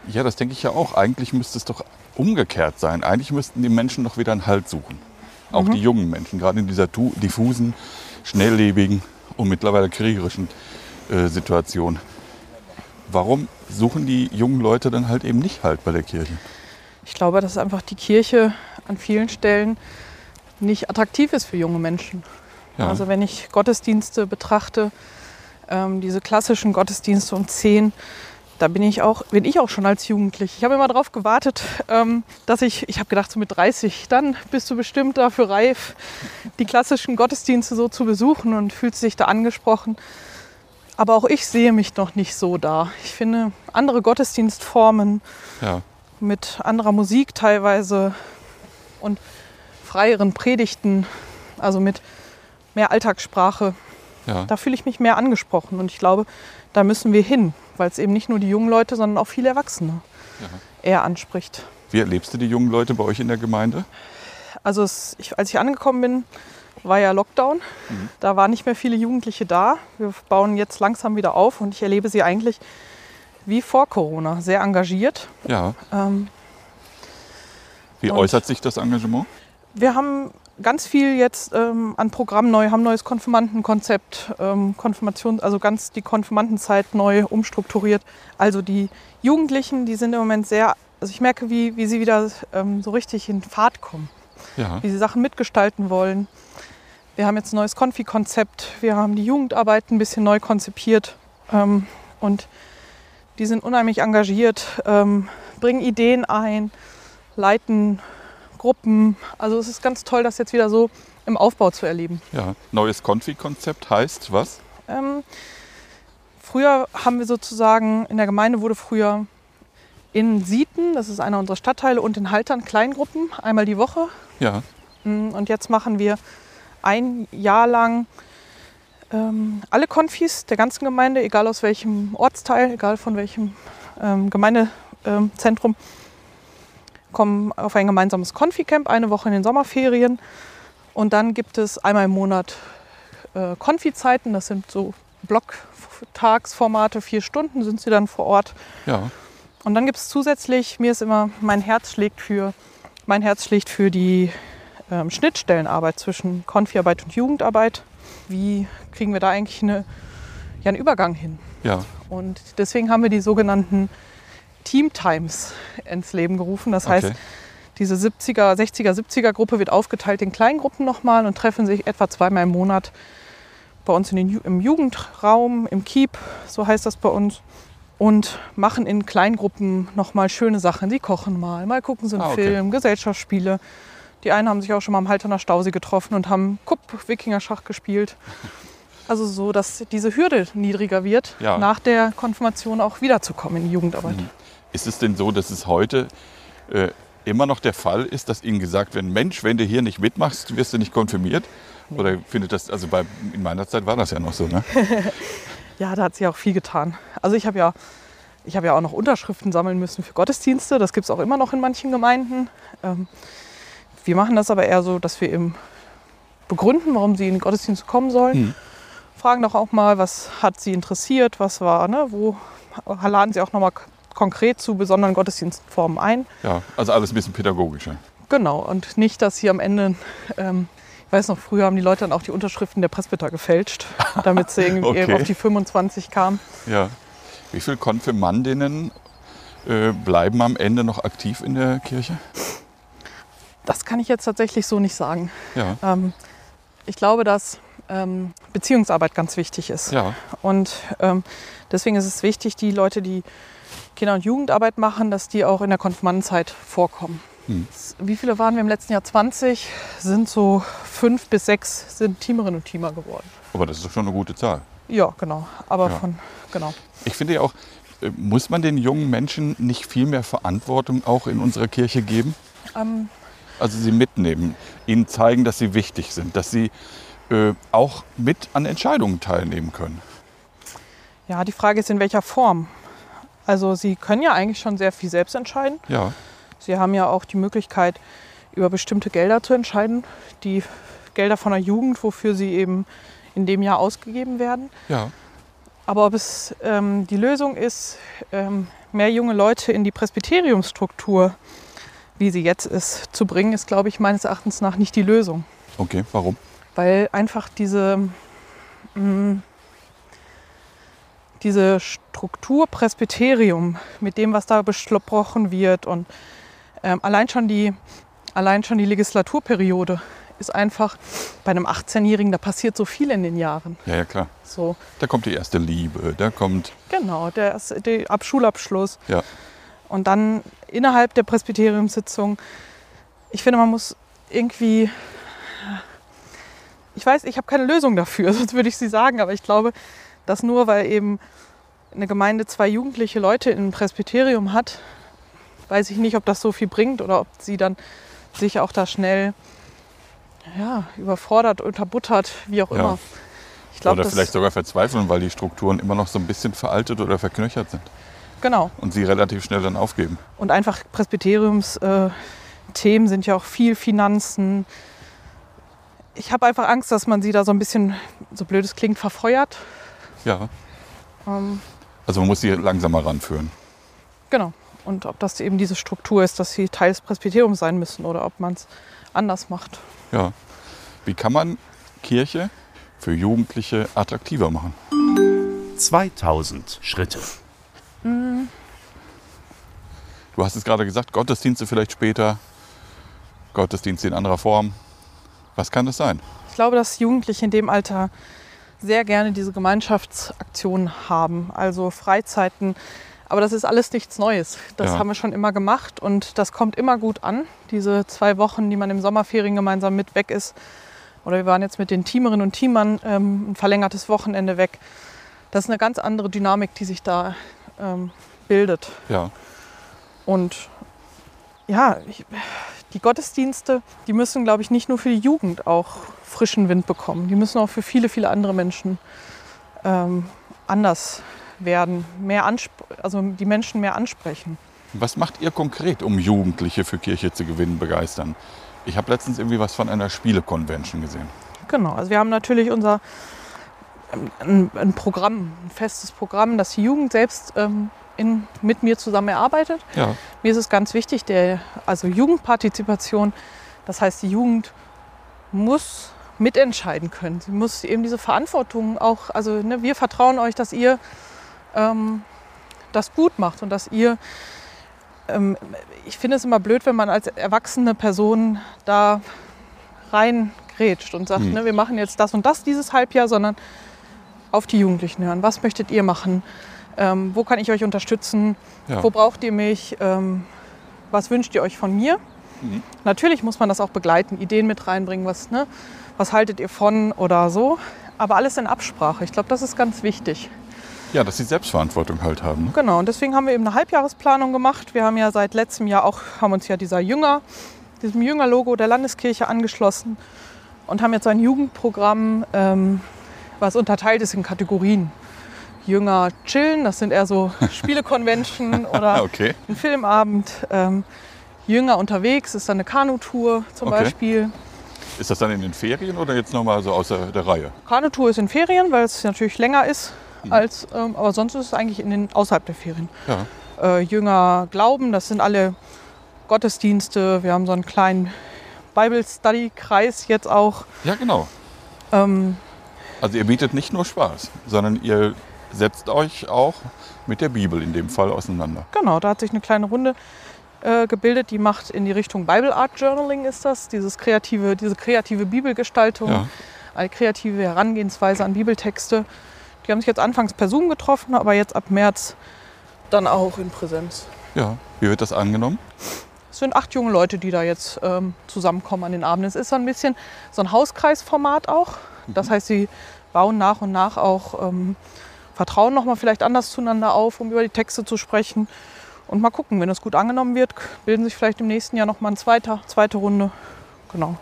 [SPEAKER 1] Ja, das denke ich ja auch. Eigentlich müsste es doch umgekehrt sein. Eigentlich müssten die Menschen doch wieder einen Halt suchen. Auch die jungen Menschen, gerade in dieser diffusen, schnelllebigen und mittlerweile kriegerischen äh, Situation. Warum suchen die jungen Leute dann halt eben nicht Halt bei der Kirche?
[SPEAKER 3] Ich glaube, dass einfach die Kirche an vielen Stellen nicht attraktiv ist für junge Menschen.
[SPEAKER 1] Ja,
[SPEAKER 3] Also wenn ich Gottesdienste betrachte, ähm, diese klassischen Gottesdienste um 10, da bin ich auch, bin ich auch schon als Jugendlich. Ich habe immer darauf gewartet, ähm, dass ich, ich habe gedacht, so mit 30, dann bist du bestimmt dafür reif, die klassischen Gottesdienste so zu besuchen und fühlst dich da angesprochen. Aber auch ich sehe mich noch nicht so da. Ich finde andere Gottesdienstformen
[SPEAKER 1] ja,
[SPEAKER 3] mit anderer Musik teilweise und freieren Predigten, also mit mehr Alltagssprache.
[SPEAKER 1] ja.
[SPEAKER 3] Da fühle ich mich mehr angesprochen und ich glaube, da müssen wir hin, weil es eben nicht nur die jungen Leute, sondern auch viele Erwachsene eher anspricht.
[SPEAKER 1] Wie erlebst du die jungen Leute bei euch in der Gemeinde?
[SPEAKER 3] Also es, ich, als ich angekommen bin, war ja Lockdown. Da waren nicht mehr viele Jugendliche da. Wir bauen jetzt langsam wieder auf und ich erlebe sie eigentlich wie vor Corona, sehr engagiert.
[SPEAKER 1] Ja.
[SPEAKER 3] Ähm,
[SPEAKER 1] Wie äußert sich das Engagement?
[SPEAKER 3] Wir haben ganz viel jetzt ähm, an Programm neu, haben neues Konfirmandenkonzept, ähm, Konfirmation, also ganz die Konfirmandenzeit neu umstrukturiert. Also die Jugendlichen, die sind im Moment sehr, also ich merke, wie, wie sie wieder ähm, so richtig in Fahrt kommen,
[SPEAKER 1] Ja.
[SPEAKER 3] wie sie Sachen mitgestalten wollen. Wir haben jetzt ein neues Konfi-Konzept, wir haben die Jugendarbeit ein bisschen neu konzipiert ähm, und die sind unheimlich engagiert, ähm, bringen Ideen ein, leiten Gruppen. Also es ist ganz toll, das jetzt wieder so im Aufbau zu erleben.
[SPEAKER 1] ja. Neues Konfi-Konzept heißt was?
[SPEAKER 3] Ähm, früher haben wir sozusagen, in der Gemeinde wurde früher in Sieten, das ist einer unserer Stadtteile, und in Haltern Kleingruppen, einmal die Woche.
[SPEAKER 1] Ja.
[SPEAKER 3] Mm, Und jetzt machen wir ein Jahr lang ähm, alle Konfis der ganzen Gemeinde, egal aus welchem Ortsteil, egal von welchem ähm, Gemeindezentrum, kommen auf ein gemeinsames Konfi-Camp, eine Woche in den Sommerferien. Und dann gibt es einmal im Monat äh, Konfi-Zeiten, das sind so Blocktagsformate, vier Stunden sind sie dann vor Ort.
[SPEAKER 1] Ja.
[SPEAKER 3] Und dann gibt es zusätzlich, mir ist immer, mein Herz schlägt für, mein Herz schlägt für die ähm, Schnittstellenarbeit zwischen Konfiarbeit und Jugendarbeit. Wie kriegen wir da eigentlich eine, ja, einen Übergang hin?
[SPEAKER 1] Ja.
[SPEAKER 3] Und deswegen haben wir die sogenannten Team Times ins Leben gerufen. Das heißt,
[SPEAKER 1] Okay.
[SPEAKER 3] diese 70er, 60er, 70er Gruppe wird aufgeteilt in Kleingruppen nochmal und treffen sich etwa zweimal im Monat bei uns den, im Jugendraum, im Keep, so heißt das bei uns. Und machen in Kleingruppen nochmal schöne Sachen. Sie kochen mal, mal gucken sie einen
[SPEAKER 1] Ah, okay.
[SPEAKER 3] Film, Gesellschaftsspiele. Die einen haben sich auch schon mal am Halterner Stausee getroffen und haben Kupp-Wikinger-Schach gespielt. Also so, dass diese Hürde niedriger wird,
[SPEAKER 1] Ja.
[SPEAKER 3] nach der Konfirmation auch wiederzukommen in die Jugendarbeit.
[SPEAKER 1] Ist es denn so, dass es heute äh, immer noch der Fall ist, dass Ihnen gesagt wird, Mensch, wenn du hier nicht mitmachst, wirst du nicht konfirmiert? Oder findet das, also bei, in meiner Zeit war das ja noch so, ne?
[SPEAKER 3] Ja, da hat sich auch viel getan. Also ich habe ja, ich habe ja auch noch Unterschriften sammeln müssen für Gottesdienste. Das gibt es auch immer noch in manchen Gemeinden. Ähm, wir machen das aber eher so, dass wir eben begründen, warum sie in den Gottesdienst kommen sollen.
[SPEAKER 1] Hm.
[SPEAKER 3] Fragen doch auch mal, was hat sie interessiert, was war, ne, wo laden sie auch noch mal k- konkret zu besonderen Gottesdienstformen ein.
[SPEAKER 1] Ja, also alles ein bisschen pädagogischer.
[SPEAKER 3] Genau, und nicht, dass hier am Ende, ähm, ich weiß noch, früher haben die Leute dann auch die Unterschriften der Presbyter gefälscht, damit sie irgendwie
[SPEAKER 1] Okay.
[SPEAKER 3] auf die 25 kamen.
[SPEAKER 1] Ja. Wie viele Konfirmandinnen äh, bleiben am Ende noch aktiv in der Kirche?
[SPEAKER 3] Das kann ich jetzt tatsächlich so nicht sagen.
[SPEAKER 1] Ja,
[SPEAKER 3] Ähm, ich glaube, dass ähm, Beziehungsarbeit ganz wichtig ist.
[SPEAKER 1] ja,
[SPEAKER 3] Und ähm, deswegen ist es wichtig, die Leute, die Kinder- und Jugendarbeit machen, dass die auch in der Konfirmandenzeit vorkommen.
[SPEAKER 1] Hm.
[SPEAKER 3] Wie viele waren wir im letzten Jahr? 20 sind so fünf bis sechs sind Teamerinnen und Teamer geworden.
[SPEAKER 1] aber das ist doch schon eine gute Zahl.
[SPEAKER 3] Ja, genau. Aber
[SPEAKER 1] Ja.
[SPEAKER 3] von, genau.
[SPEAKER 1] Ich finde ja auch, äh, muss man den jungen Menschen nicht viel mehr Verantwortung auch in unserer Kirche geben?
[SPEAKER 3] Ähm,
[SPEAKER 1] Also sie mitnehmen, ihnen zeigen, dass sie wichtig sind, dass sie äh, auch mit an Entscheidungen teilnehmen können.
[SPEAKER 3] ja, die Frage ist, in welcher Form. Also sie können ja eigentlich schon sehr viel selbst entscheiden.
[SPEAKER 1] Ja,
[SPEAKER 3] Sie haben ja auch die Möglichkeit, über bestimmte Gelder zu entscheiden. Die Gelder von der Jugend, wofür sie eben in dem Jahr ausgegeben werden.
[SPEAKER 1] ja,
[SPEAKER 3] Aber ob es ähm, die Lösung ist, ähm, mehr junge Leute in die Presbyteriumsstruktur, wie sie jetzt ist, zu bringen, ist, glaube ich, meines Erachtens nach nicht die Lösung.
[SPEAKER 1] okay, warum?
[SPEAKER 3] Weil einfach diese, mh, diese Struktur Presbyterium mit dem, was da besprochen wird und ähm, allein, schon die, allein schon die Legislaturperiode ist einfach bei einem 18-Jährigen, da passiert so viel in den Jahren.
[SPEAKER 1] Ja, ja, klar.
[SPEAKER 3] So,
[SPEAKER 1] Da kommt die erste Liebe, da kommt,
[SPEAKER 3] genau, der, der Ab Schulabschluss.
[SPEAKER 1] ja,
[SPEAKER 3] Und dann innerhalb der Presbyteriumssitzung, ich finde, man muss irgendwie, ich weiß, ich habe keine Lösung dafür, sonst würde ich sie sagen, aber ich glaube, dass nur weil eben eine Gemeinde zwei jugendliche Leute im Presbyterium hat, weiß ich nicht, ob das so viel bringt oder ob sie dann sich auch da schnell ja, überfordert, unterbuttert, wie auch
[SPEAKER 1] Ja.
[SPEAKER 3] immer. Ich glaube,
[SPEAKER 1] oder
[SPEAKER 3] das
[SPEAKER 1] vielleicht sogar verzweifeln, weil die Strukturen immer noch so ein bisschen veraltet oder verknöchert sind
[SPEAKER 3] genau.
[SPEAKER 1] und sie relativ schnell dann aufgeben.
[SPEAKER 3] Und einfach Presbyteriums-Themen äh, sind ja auch viel Finanzen. Ich habe einfach Angst, dass man sie da so ein bisschen, so blöd es klingt, verfeuert.
[SPEAKER 1] Ja,
[SPEAKER 3] Ähm,
[SPEAKER 1] also man muss sie langsamer ranführen.
[SPEAKER 3] genau. Und ob das eben diese Struktur ist, dass sie Teil des Presbyteriums sein müssen oder ob man es anders macht.
[SPEAKER 1] Ja. Wie kann man Kirche für Jugendliche attraktiver machen?
[SPEAKER 2] 2000 Schritte.
[SPEAKER 1] Du hast es gerade gesagt, Gottesdienste vielleicht später, Gottesdienste in anderer Form. Was kann das sein?
[SPEAKER 3] Ich glaube, dass Jugendliche in dem Alter sehr gerne diese Gemeinschaftsaktionen haben, also Freizeiten. Aber das ist alles nichts Neues. Das
[SPEAKER 1] Ja.
[SPEAKER 3] haben wir schon immer gemacht und das kommt immer gut an. Diese zwei Wochen, die man im Sommerferien gemeinsam mit weg ist. Oder wir waren jetzt mit den Teamerinnen und Teamern ähm, ein verlängertes Wochenende weg. Das ist eine ganz andere Dynamik, die sich da ähm, bildet.
[SPEAKER 1] Ja,
[SPEAKER 3] Und ja, ich, die Gottesdienste, die müssen, glaube ich, nicht nur für die Jugend auch frischen Wind bekommen. Die müssen auch für viele, viele andere Menschen ähm, anders werden, mehr also die Menschen mehr ansprechen.
[SPEAKER 1] Was macht ihr konkret, um Jugendliche für Kirche zu gewinnen, begeistern? Ich habe letztens irgendwie was von einer Spielekonvention gesehen.
[SPEAKER 3] Genau, also wir haben natürlich unser ähm, ein, ein Programm, ein festes Programm, das die Jugend selbst ähm, in, mit mir zusammen erarbeitet.
[SPEAKER 1] Ja,
[SPEAKER 3] Mir ist es ganz wichtig, der, also Jugendpartizipation, das heißt, die Jugend muss mitentscheiden können. Sie muss eben diese Verantwortung auch, also ne, wir vertrauen euch, dass ihr ähm, das gut macht und dass ihr ähm, ich finde es immer blöd, wenn man als erwachsene Person da reingrätscht und sagt,
[SPEAKER 1] Hm.
[SPEAKER 3] ne, wir machen jetzt das und das dieses Halbjahr, sondern auf die Jugendlichen hören. Was möchtet ihr machen? Ähm, wo kann ich euch unterstützen?
[SPEAKER 1] Ja.
[SPEAKER 3] Wo braucht ihr mich? Ähm, was wünscht ihr euch von mir?
[SPEAKER 1] Mhm.
[SPEAKER 3] Natürlich muss man das auch begleiten, Ideen mit reinbringen, was, ne, was haltet ihr von oder so. Aber alles in Absprache. Ich glaube, das ist ganz wichtig.
[SPEAKER 1] Ja, dass sie Selbstverantwortung halt haben. Ne?
[SPEAKER 3] Genau, und deswegen haben wir eben eine Halbjahresplanung gemacht. Wir haben ja seit letztem Jahr auch, haben uns ja dieser Jünger, diesem Jünger-Logo der Landeskirche angeschlossen und haben jetzt ein Jugendprogramm, ähm, was unterteilt ist in Kategorien. Jünger chillen, das sind eher so Spielekonvention oder
[SPEAKER 1] Ah, okay.
[SPEAKER 3] ein Filmabend. Ähm, Jünger unterwegs ist dann eine Kanutour zum
[SPEAKER 1] Okay.
[SPEAKER 3] Beispiel.
[SPEAKER 1] Ist das dann in den Ferien oder jetzt nochmal so außer der Reihe?
[SPEAKER 3] Kanutour ist in Ferien, weil es natürlich länger ist
[SPEAKER 1] Mhm.
[SPEAKER 3] als, ähm, aber sonst ist es eigentlich in den, außerhalb der Ferien.
[SPEAKER 1] Ja.
[SPEAKER 3] äh, Jünger glauben. Das sind alle Gottesdienste. Wir haben so einen kleinen Bible-Study-Kreis jetzt auch.
[SPEAKER 1] Ja, genau.
[SPEAKER 3] Ähm,
[SPEAKER 1] Also ihr bietet nicht nur Spaß, sondern ihr setzt euch auch mit der Bibel in dem Fall auseinander.
[SPEAKER 3] genau, da hat sich eine kleine Runde äh, gebildet, die macht in die Richtung Bible Art Journaling ist das, dieses kreative, diese kreative Bibelgestaltung,
[SPEAKER 1] Ja.
[SPEAKER 3] eine kreative Herangehensweise an Bibeltexte. Die haben sich jetzt anfangs per Zoom getroffen, aber jetzt ab März dann auch in Präsenz.
[SPEAKER 1] Ja. Wie wird das angenommen?
[SPEAKER 3] Es sind acht junge Leute, die da jetzt ähm, zusammenkommen an den Abenden. Es ist so ein bisschen so ein Hauskreisformat auch. Das heißt, sie bauen nach und nach auch ähm, Vertrauen nochmal vielleicht anders zueinander auf, um über die Texte zu sprechen. Und mal gucken, wenn das gut angenommen wird, bilden sich vielleicht im nächsten Jahr nochmal eine zweite, zweite Runde. Genau.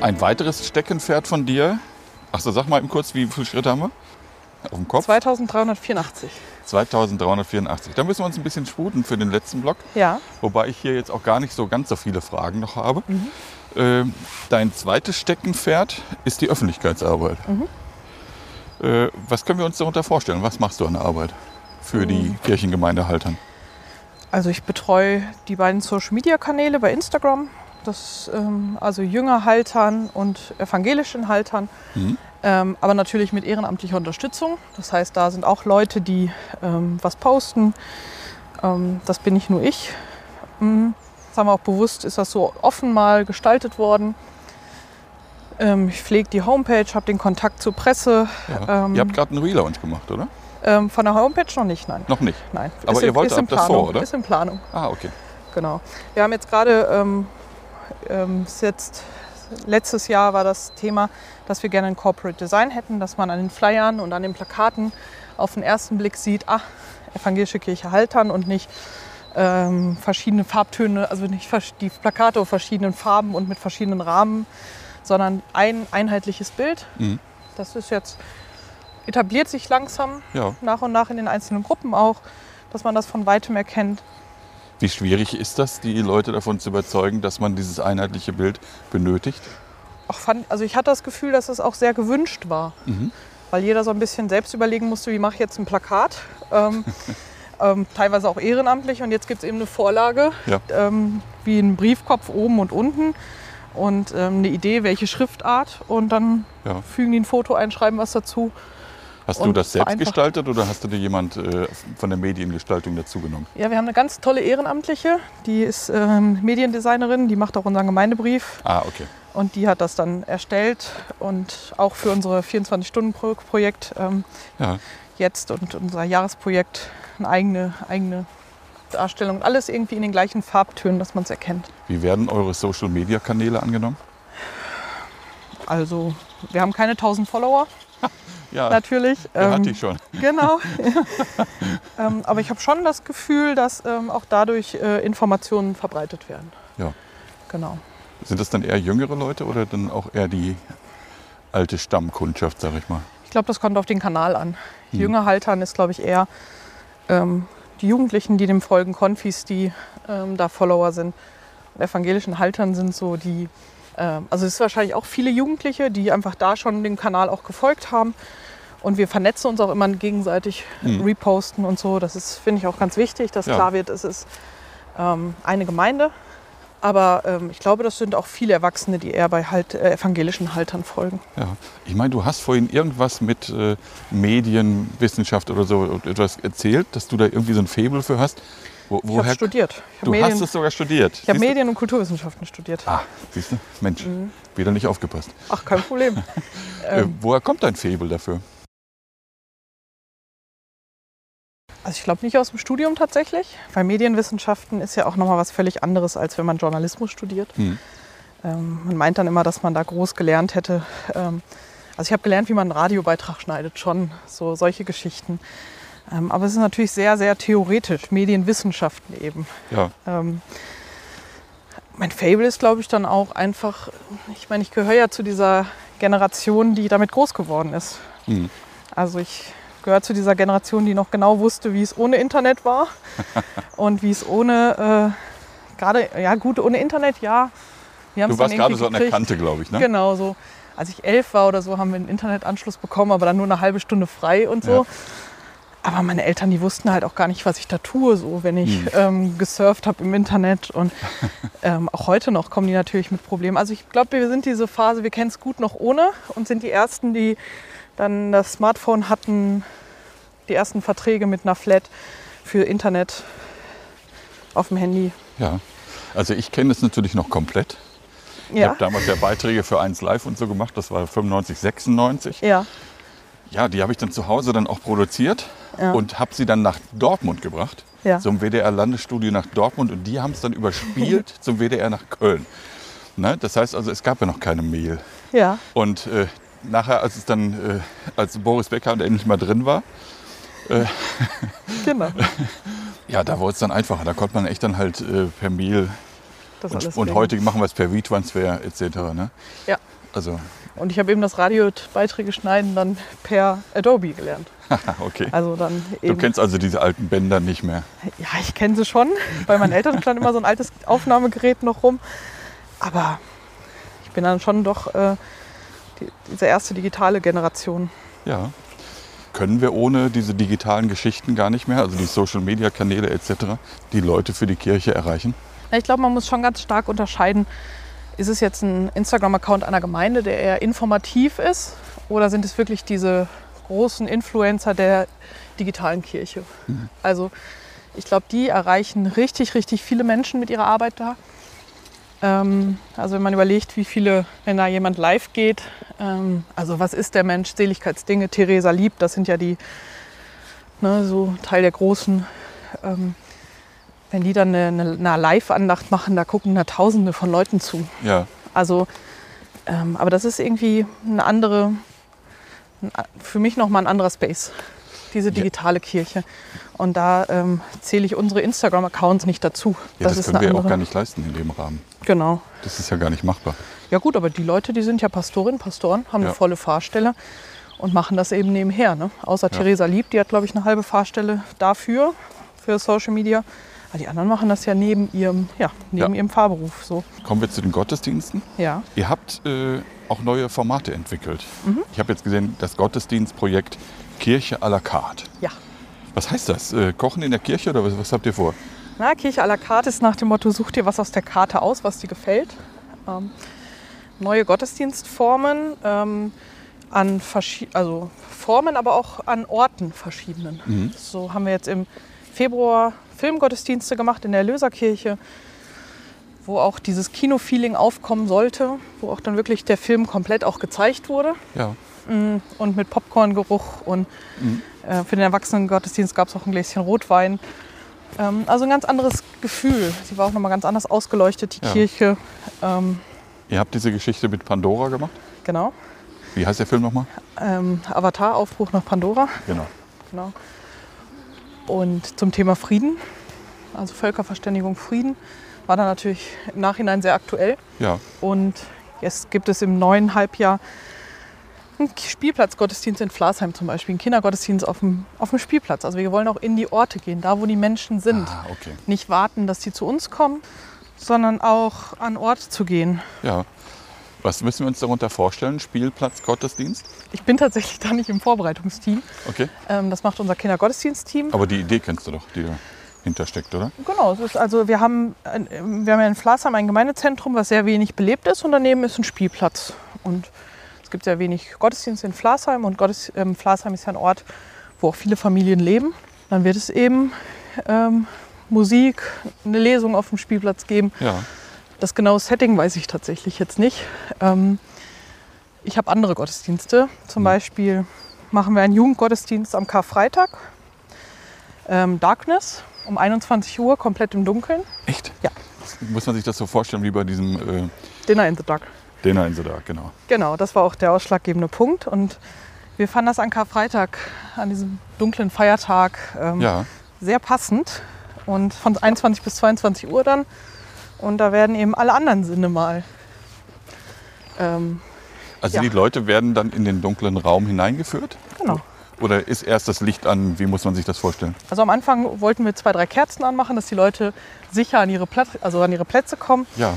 [SPEAKER 1] Ein weiteres Steckenpferd von dir. Achso, sag mal eben kurz, wie viele Schritte haben wir? Auf dem Kopf?
[SPEAKER 3] 2384.
[SPEAKER 1] 2384. Da müssen wir uns ein bisschen sputen für den letzten Block.
[SPEAKER 3] Ja,
[SPEAKER 1] Wobei ich hier jetzt auch gar nicht so ganz so viele Fragen noch habe. Ähm, dein zweites Steckenpferd ist die Öffentlichkeitsarbeit. Äh, was können wir uns darunter vorstellen? Was machst du an der Arbeit für die Kirchengemeinde Haltern?
[SPEAKER 3] also ich betreue die beiden Social-Media-Kanäle bei Instagram. Das ähm, also Jüngerhaltern und evangelischen Haltern.
[SPEAKER 1] Mhm.
[SPEAKER 3] Ähm, aber natürlich mit ehrenamtlicher Unterstützung. Das heißt, da sind auch Leute, die ähm, was posten. Ähm, das bin nicht nur ich. Mhm. Das haben wir auch bewusst, ist das so offen mal gestaltet worden. Ähm, ich pflege die Homepage, habe den Kontakt zur Presse.
[SPEAKER 1] Ja.
[SPEAKER 3] Ähm,
[SPEAKER 1] ihr habt gerade einen Relaunch gemacht, oder?
[SPEAKER 3] Von der Homepage noch nicht, nein.
[SPEAKER 1] Noch nicht.
[SPEAKER 3] nein.
[SPEAKER 1] Aber
[SPEAKER 3] Ist
[SPEAKER 1] ihr
[SPEAKER 3] in-
[SPEAKER 1] wollt ab das vor,
[SPEAKER 3] Planung,
[SPEAKER 1] oder?
[SPEAKER 3] Ist in Planung.
[SPEAKER 1] Ah, okay.
[SPEAKER 3] Genau. Wir haben jetzt gerade, ähm, ähm, ist jetzt, letztes Jahr war das Thema, dass wir gerne ein Corporate Design hätten, dass man an den Flyern und an den Plakaten auf den ersten Blick sieht, ah, evangelische Kirche Haltern und nicht ähm, verschiedene Farbtöne, also nicht die Plakate auf verschiedenen Farben und mit verschiedenen Rahmen, sondern ein einheitliches Bild.
[SPEAKER 1] Mhm.
[SPEAKER 3] Das ist jetzt, etabliert sich langsam,
[SPEAKER 1] Ja.
[SPEAKER 3] nach und nach in den einzelnen Gruppen auch, dass man das von weitem erkennt.
[SPEAKER 1] Wie schwierig ist das, die Leute davon zu überzeugen, dass man dieses einheitliche Bild benötigt?
[SPEAKER 3] auch fand, also ich hatte das Gefühl, dass es auch sehr gewünscht war,
[SPEAKER 1] Mhm.
[SPEAKER 3] weil jeder so ein bisschen selbst überlegen musste, wie mache ich jetzt ein Plakat. Ähm, ähm, teilweise auch ehrenamtlich und jetzt gibt es eben eine Vorlage,
[SPEAKER 1] Ja.
[SPEAKER 3] ähm, wie ein Briefkopf oben und unten und ähm, eine Idee, welche Schriftart und dann
[SPEAKER 1] Ja.
[SPEAKER 3] fügen die ein Foto ein, schreiben was dazu.
[SPEAKER 1] Hast du das selbst gestaltet oder hast du dir jemand äh, von der Mediengestaltung dazugenommen?
[SPEAKER 3] Ja, wir haben eine ganz tolle Ehrenamtliche, die ist ähm, Mediendesignerin, die macht auch unseren Gemeindebrief
[SPEAKER 1] Ah, okay.
[SPEAKER 3] und die hat das dann erstellt und auch für unsere 24-Stunden-Projekt ähm,
[SPEAKER 1] Ja.
[SPEAKER 3] jetzt und unser Jahresprojekt eine eigene, eigene Darstellung. Alles irgendwie in den gleichen Farbtönen, dass man es erkennt.
[SPEAKER 1] Wie werden eure Social-Media-Kanäle angenommen?
[SPEAKER 3] Also wir haben keine 1000 Follower,
[SPEAKER 1] Ja,
[SPEAKER 3] natürlich.
[SPEAKER 1] der
[SPEAKER 3] Ähm,
[SPEAKER 1] hatte ich schon.
[SPEAKER 3] Genau. ähm, aber ich habe schon das Gefühl, dass ähm, auch dadurch äh, Informationen verbreitet werden.
[SPEAKER 1] Ja.
[SPEAKER 3] Genau.
[SPEAKER 1] Sind das dann eher jüngere Leute oder dann auch eher die alte Stammkundschaft, sag ich mal?
[SPEAKER 3] Ich glaube, das kommt auf den Kanal an.
[SPEAKER 1] Hm.
[SPEAKER 3] Jünger Haltern ist, glaube ich, eher ähm, die Jugendlichen, die dem folgen, Konfis, die ähm, da Follower sind. Und evangelischen Haltern sind so die, also es ist wahrscheinlich auch viele Jugendliche, die einfach da schon dem Kanal auch gefolgt haben Und wir vernetzen uns auch immer gegenseitig, reposten und so. Das ist, finde ich, auch ganz wichtig, dass
[SPEAKER 1] Ja.
[SPEAKER 3] klar wird, es ist ähm, eine Gemeinde. Aber ähm, ich glaube, das sind auch viele Erwachsene, die eher bei halt, äh, evangelischen Haltern folgen.
[SPEAKER 1] Ja. Ich meine, du hast vorhin irgendwas mit äh, Medienwissenschaft oder so etwas erzählt, dass du da irgendwie so ein Faible für hast. Wo,
[SPEAKER 3] Ich habe studiert. Ich habe
[SPEAKER 1] Du hast
[SPEAKER 3] Medien,
[SPEAKER 1] es sogar studiert.
[SPEAKER 3] ich hab
[SPEAKER 1] du?
[SPEAKER 3] Medien- und Kulturwissenschaften studiert.
[SPEAKER 1] Ah, siehst du? Mensch,
[SPEAKER 3] Mhm.
[SPEAKER 1] wieder nicht aufgepasst.
[SPEAKER 3] Ach, kein Problem.
[SPEAKER 1] Äh,
[SPEAKER 3] ähm,
[SPEAKER 1] woher kommt dein Faible dafür?
[SPEAKER 3] Also ich glaube nicht aus dem Studium tatsächlich, weil Medienwissenschaften ist ja auch nochmal was völlig anderes, als wenn man Journalismus studiert.
[SPEAKER 1] Hm.
[SPEAKER 3] Ähm, man meint dann immer, dass man da groß gelernt hätte. Ähm, also ich habe gelernt, wie man einen Radiobeitrag schneidet, schon so solche Geschichten. Ähm, aber es ist natürlich sehr, sehr theoretisch, Medienwissenschaften eben.
[SPEAKER 1] Ja,
[SPEAKER 3] Ähm, mein Fable ist, glaube ich, dann auch einfach, ich meine, ich gehöre ja zu dieser Generation, die damit groß geworden ist.
[SPEAKER 1] Hm.
[SPEAKER 3] Also ich gehöre zu dieser Generation, die noch genau wusste, wie es ohne Internet war und wie es ohne, äh, gerade, ja gut, ohne Internet, ja. Wir
[SPEAKER 1] du warst gerade so an der. Kante, glaube ich. Ne?
[SPEAKER 3] Genau so. Als ich elf war oder so, haben wir einen Internetanschluss bekommen, aber dann nur eine halbe Stunde frei und so.
[SPEAKER 1] Ja.
[SPEAKER 3] Aber meine Eltern, die wussten halt auch gar nicht, was ich da tue, so wenn ich
[SPEAKER 1] Hm.
[SPEAKER 3] ähm, gesurft habe im Internet. Und ähm, auch heute noch kommen die natürlich mit Problemen. Also ich glaube, wir sind diese Phase, wir kennen es gut noch ohne und sind die Ersten, die dann das Smartphone hatten, die ersten Verträge mit einer Flat für Internet auf dem Handy.
[SPEAKER 1] Ja. Also ich kenne es natürlich noch komplett. Ich
[SPEAKER 3] Ja,
[SPEAKER 1] habe damals ja Beiträge für 1 Live und so gemacht. Das war 95, 96.
[SPEAKER 3] ja,
[SPEAKER 1] Ja, die habe ich dann zu Hause dann auch produziert
[SPEAKER 3] Ja.
[SPEAKER 1] und habe sie dann nach Dortmund gebracht.
[SPEAKER 3] Ja.
[SPEAKER 1] Zum WDR-Landesstudio nach Dortmund. Und die haben es dann überspielt zum WDR nach Köln. Ne? Das heißt also, es gab ja noch keine Mail.
[SPEAKER 3] ja,
[SPEAKER 1] Und äh, nachher, als es dann, äh, als Boris Becker endlich mal drin war,
[SPEAKER 3] genau.
[SPEAKER 1] ja, da wurde es dann einfacher. Da konnte man echt dann halt äh, per Mail
[SPEAKER 3] Das
[SPEAKER 1] und,
[SPEAKER 3] alles
[SPEAKER 1] und heute machen wir es per WeTransfer etc. Ne?
[SPEAKER 3] Ja.
[SPEAKER 1] Also,
[SPEAKER 3] Und ich habe eben das Radiobeiträge schneiden dann per Adobe gelernt.
[SPEAKER 1] okay.
[SPEAKER 3] Also dann
[SPEAKER 1] Du
[SPEAKER 3] eben.
[SPEAKER 1] kennst also diese alten Bänder nicht mehr.
[SPEAKER 3] ja, ich kenne sie schon. Bei meinen Eltern stand immer so ein altes Aufnahmegerät noch rum. Aber ich bin dann schon doch äh, die, diese erste digitale Generation.
[SPEAKER 1] Ja. Können wir ohne diese digitalen Geschichten gar nicht mehr, also die Social-Media-Kanäle etc., die Leute für die Kirche erreichen?
[SPEAKER 3] Ja, Ich glaube, man muss schon ganz stark unterscheiden, ist es jetzt ein Instagram-Account einer Gemeinde, der eher informativ ist, oder sind es wirklich diese großen Influencer der digitalen Kirche? Also ich glaube, die erreichen richtig, richtig viele Menschen mit ihrer Arbeit da. Ähm, also wenn man überlegt, wie viele, wenn da jemand live geht, ähm, also was ist der Mensch, Seligkeitsdinge, Theresa Lieb, das sind ja die, ne, so Teil der großen ähm, wenn die dann eine, eine, Live-Andacht machen, da gucken da Tausende von Leuten zu.
[SPEAKER 1] Ja,
[SPEAKER 3] Also, ähm, aber das ist irgendwie eine andere, für mich nochmal ein anderer Space, diese digitale Kirche. Und da ähm, zähle ich unsere Instagram-Accounts nicht dazu.
[SPEAKER 1] ja das,
[SPEAKER 3] ist
[SPEAKER 1] können wir auch
[SPEAKER 3] andere.
[SPEAKER 1] gar nicht leisten in dem Rahmen.
[SPEAKER 3] Genau.
[SPEAKER 1] Das ist ja gar nicht machbar.
[SPEAKER 3] Ja gut, aber die Leute, die sind ja Pastorinnen, Pastoren, haben
[SPEAKER 1] Ja.
[SPEAKER 3] eine volle Fahrstelle und machen das eben nebenher. Ne? Außer
[SPEAKER 1] Ja.
[SPEAKER 3] Theresa Lieb, die hat, glaube ich, eine halbe Fahrstelle dafür, für Social Media. Aber die anderen machen das ja neben ihrem, ja, neben
[SPEAKER 1] Ja.
[SPEAKER 3] ihrem Fahrberuf. So.
[SPEAKER 1] Kommen wir zu den Gottesdiensten.
[SPEAKER 3] Ja.
[SPEAKER 1] Ihr habt äh, auch neue Formate entwickelt.
[SPEAKER 3] Mhm.
[SPEAKER 1] Ich habe jetzt gesehen, das Gottesdienstprojekt Kirche à la carte.
[SPEAKER 3] Ja.
[SPEAKER 1] Was heißt das? Äh, Kochen in der Kirche oder was, was habt ihr vor?
[SPEAKER 3] Na, Kirche à la carte ist nach dem Motto, such dir was aus der Karte aus, was dir gefällt. Ähm, neue Gottesdienstformen, ähm, an also Formen, aber auch an Orten verschiedenen.
[SPEAKER 1] Mhm.
[SPEAKER 3] So haben wir jetzt im Februar Filmgottesdienste gemacht in der Erlöserkirche, wo auch dieses Kino-Feeling aufkommen sollte, wo auch dann wirklich der Film komplett auch gezeigt wurde
[SPEAKER 1] Ja.
[SPEAKER 3] Mm, und mit Popcorngeruch und
[SPEAKER 1] Mhm.
[SPEAKER 3] äh, für den Erwachsenengottesdienst gab es auch ein Gläschen Rotwein. Ähm, also ein ganz anderes Gefühl. Sie war auch nochmal ganz anders ausgeleuchtet, die
[SPEAKER 1] Ja.
[SPEAKER 3] Kirche. Ähm,
[SPEAKER 1] Ihr habt diese Geschichte mit Pandora gemacht.
[SPEAKER 3] genau.
[SPEAKER 1] Wie heißt der Film nochmal?
[SPEAKER 3] Ähm, Avatar, Aufbruch nach Pandora.
[SPEAKER 1] Genau.
[SPEAKER 3] Genau. Und zum Thema Frieden, also Völkerverständigung, Frieden, war dann natürlich im Nachhinein sehr aktuell.
[SPEAKER 1] Ja.
[SPEAKER 3] Und jetzt gibt es im neuen Halbjahr einen Spielplatzgottesdienst in Flasheim zum Beispiel, einen Kindergottesdienst auf dem, auf dem Spielplatz. Also wir wollen auch in die Orte gehen, da wo die Menschen sind.
[SPEAKER 1] Ah, okay.
[SPEAKER 3] Nicht warten, dass sie zu uns kommen, sondern auch an Ort zu gehen.
[SPEAKER 1] Ja. Was müssen wir uns darunter vorstellen? Spielplatz, Gottesdienst?
[SPEAKER 3] Ich bin tatsächlich da nicht im Vorbereitungsteam.
[SPEAKER 1] Okay.
[SPEAKER 3] Ähm, das macht unser Kindergottesdienstteam.
[SPEAKER 1] Aber die Idee kennst du doch, die dahinter steckt, oder?
[SPEAKER 3] Genau, also wir haben, ein- wir haben ja in Flasheim ein Gemeindezentrum, was sehr wenig belebt ist und daneben ist ein Spielplatz. Und es gibt sehr wenig Gottesdienste in Flasheim und Gottes, ähm, Flasheim ist ja ein Ort, wo auch viele Familien leben. Dann wird es eben ähm, Musik, eine Lesung auf dem Spielplatz geben.
[SPEAKER 1] Ja.
[SPEAKER 3] Das genaue Setting weiß ich tatsächlich jetzt nicht. Ähm, ich habe andere Gottesdienste. Zum Beispiel machen wir einen Jugendgottesdienst am Karfreitag. Ähm, Darkness um 21 Uhr, komplett im Dunkeln.
[SPEAKER 1] Echt?
[SPEAKER 3] Ja.
[SPEAKER 1] Muss man sich das so vorstellen wie bei diesem äh,
[SPEAKER 3] Dinner in the Dark.
[SPEAKER 1] Dinner in the Dark, genau.
[SPEAKER 3] Genau, das war auch der ausschlaggebende Punkt. Und wir fanden das an Karfreitag, an diesem dunklen Feiertag, ähm,
[SPEAKER 1] Ja.
[SPEAKER 3] sehr passend. Und von 21 bis 22 Uhr dann. Und da werden eben alle anderen Sinne mal. Ähm,
[SPEAKER 1] Also
[SPEAKER 3] Ja.
[SPEAKER 1] die Leute werden dann in den dunklen Raum hineingeführt?
[SPEAKER 3] genau.
[SPEAKER 1] Oder ist erst das Licht an? Wie muss man sich das vorstellen?
[SPEAKER 3] Also am Anfang wollten wir zwei, drei Kerzen anmachen, dass die Leute sicher an ihre, Platz, also an ihre Plätze kommen.
[SPEAKER 1] Ja.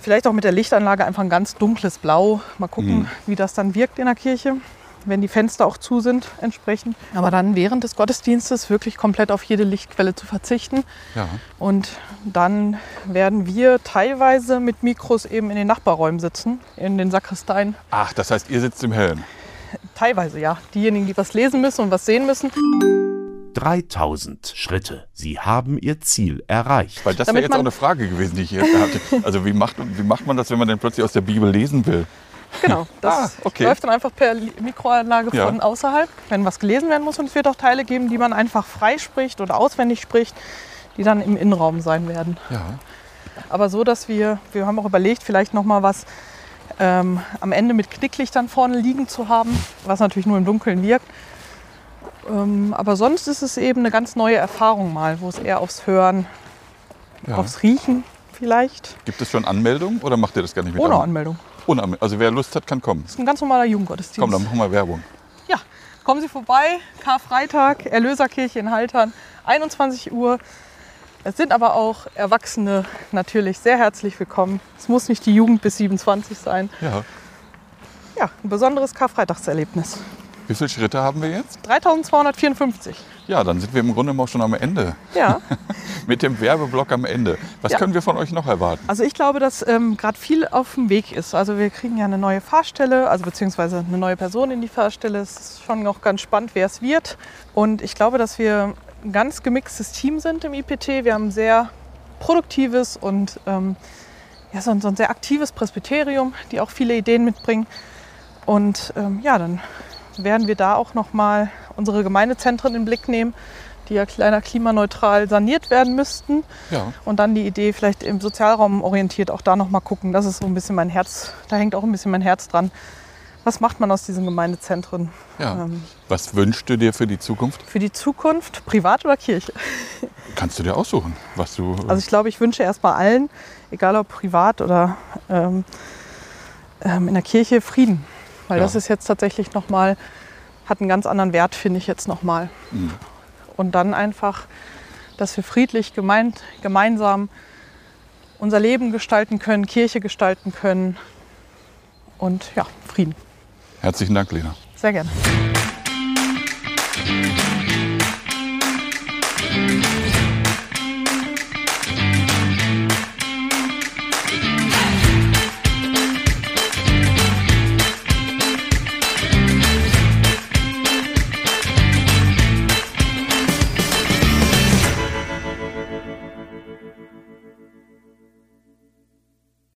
[SPEAKER 3] Vielleicht auch mit der Lichtanlage einfach ein ganz dunkles Blau. Mal gucken,
[SPEAKER 1] Mhm.
[SPEAKER 3] wie das dann wirkt in der Kirche, wenn die Fenster auch zu sind entsprechend. Aber dann während des Gottesdienstes wirklich komplett auf jede Lichtquelle zu verzichten.
[SPEAKER 1] Ja.
[SPEAKER 3] Und dann werden wir teilweise mit Mikros eben in den Nachbarräumen sitzen, in den Sakristeien.
[SPEAKER 1] Ach, das heißt, ihr sitzt im Hellen.
[SPEAKER 3] Teilweise, ja. Diejenigen, die was lesen müssen und was sehen müssen.
[SPEAKER 2] 3000 Schritte. Sie haben Ihr Ziel erreicht.
[SPEAKER 1] Weil das wäre jetzt auch eine Frage gewesen, die ich hier hatte. Also wie macht, wie macht man das, wenn man denn plötzlich aus der Bibel lesen will?
[SPEAKER 3] Genau, das
[SPEAKER 1] Ah, okay.
[SPEAKER 3] läuft dann einfach per Mikroanlage
[SPEAKER 1] Ja.
[SPEAKER 3] von außerhalb, wenn was gelesen werden muss. Und es wird auch Teile geben, die man einfach frei spricht oder auswendig spricht, die dann im Innenraum sein werden.
[SPEAKER 1] Ja.
[SPEAKER 3] Aber so, dass wir, wir haben auch überlegt, vielleicht noch mal was ähm, am Ende mit Knicklichtern vorne liegen zu haben, was natürlich nur im Dunkeln wirkt. Ähm, aber sonst ist es eben eine ganz neue Erfahrung mal, wo es eher aufs Hören,
[SPEAKER 1] ja.
[SPEAKER 3] aufs Riechen vielleicht,
[SPEAKER 1] Gibt es schon Anmeldungen oder macht ihr das gar nicht mit?
[SPEAKER 3] ohne
[SPEAKER 1] an?
[SPEAKER 3] Anmeldung.
[SPEAKER 1] Anmeldung. Also wer Lust hat, kann kommen.
[SPEAKER 3] Das ist ein ganz normaler Jugendgottesdienst.
[SPEAKER 1] Komm, dann machen wir Werbung.
[SPEAKER 3] Ja, kommen Sie vorbei, Karfreitag, Erlöserkirche in Haltern, 21 Uhr. Es sind aber auch Erwachsene natürlich sehr herzlich willkommen. Es muss nicht die Jugend bis 27 sein.
[SPEAKER 1] Ja.
[SPEAKER 3] Ja, ein besonderes Karfreitagserlebnis.
[SPEAKER 1] Wie viele Schritte haben wir jetzt?
[SPEAKER 3] 3254.
[SPEAKER 1] Ja, dann sind wir im Grunde auch schon am Ende.
[SPEAKER 3] Ja,
[SPEAKER 1] Mit dem Werbeblock am Ende. Was
[SPEAKER 3] Ja.
[SPEAKER 1] können wir von euch noch erwarten?
[SPEAKER 3] also ich glaube, dass ähm, gerade viel auf dem Weg ist. Also wir kriegen ja eine neue Fahrstelle, also beziehungsweise eine neue Person in die Fahrstelle. Es ist schon noch ganz spannend, wer es wird. Und ich glaube, dass wir ein ganz gemixtes Team sind im IPT. Wir haben ein sehr produktives und ähm, ja, so, ein, so ein sehr aktives Presbyterium, die auch viele Ideen mitbringen. Und ähm, ja, dann werden wir da auch nochmal unsere Gemeindezentren in den Blick nehmen, die ja kleiner klimaneutral saniert werden müssten.
[SPEAKER 1] Ja.
[SPEAKER 3] Und dann die Idee, vielleicht im Sozialraum orientiert, auch da nochmal gucken. Das ist so ein bisschen mein Herz, da hängt auch ein bisschen mein Herz dran. Was macht man aus diesen Gemeindezentren
[SPEAKER 1] ja.
[SPEAKER 3] ähm,
[SPEAKER 1] Was wünschst du dir für die Zukunft?
[SPEAKER 3] für die Zukunft, privat oder Kirche?
[SPEAKER 1] Kannst du dir aussuchen, was du.
[SPEAKER 3] Also ich glaube, ich wünsche erstmal allen, egal ob privat oder ähm, ähm, in der Kirche, Frieden. Weil
[SPEAKER 1] Ja.
[SPEAKER 3] das ist jetzt tatsächlich nochmal, hat einen ganz anderen Wert, finde ich jetzt nochmal.
[SPEAKER 1] Mhm.
[SPEAKER 3] Und dann einfach, dass wir friedlich gemein, gemeinsam unser Leben gestalten können, Kirche gestalten können. Und ja, Frieden.
[SPEAKER 1] Herzlichen Dank, Lena.
[SPEAKER 3] Sehr gerne.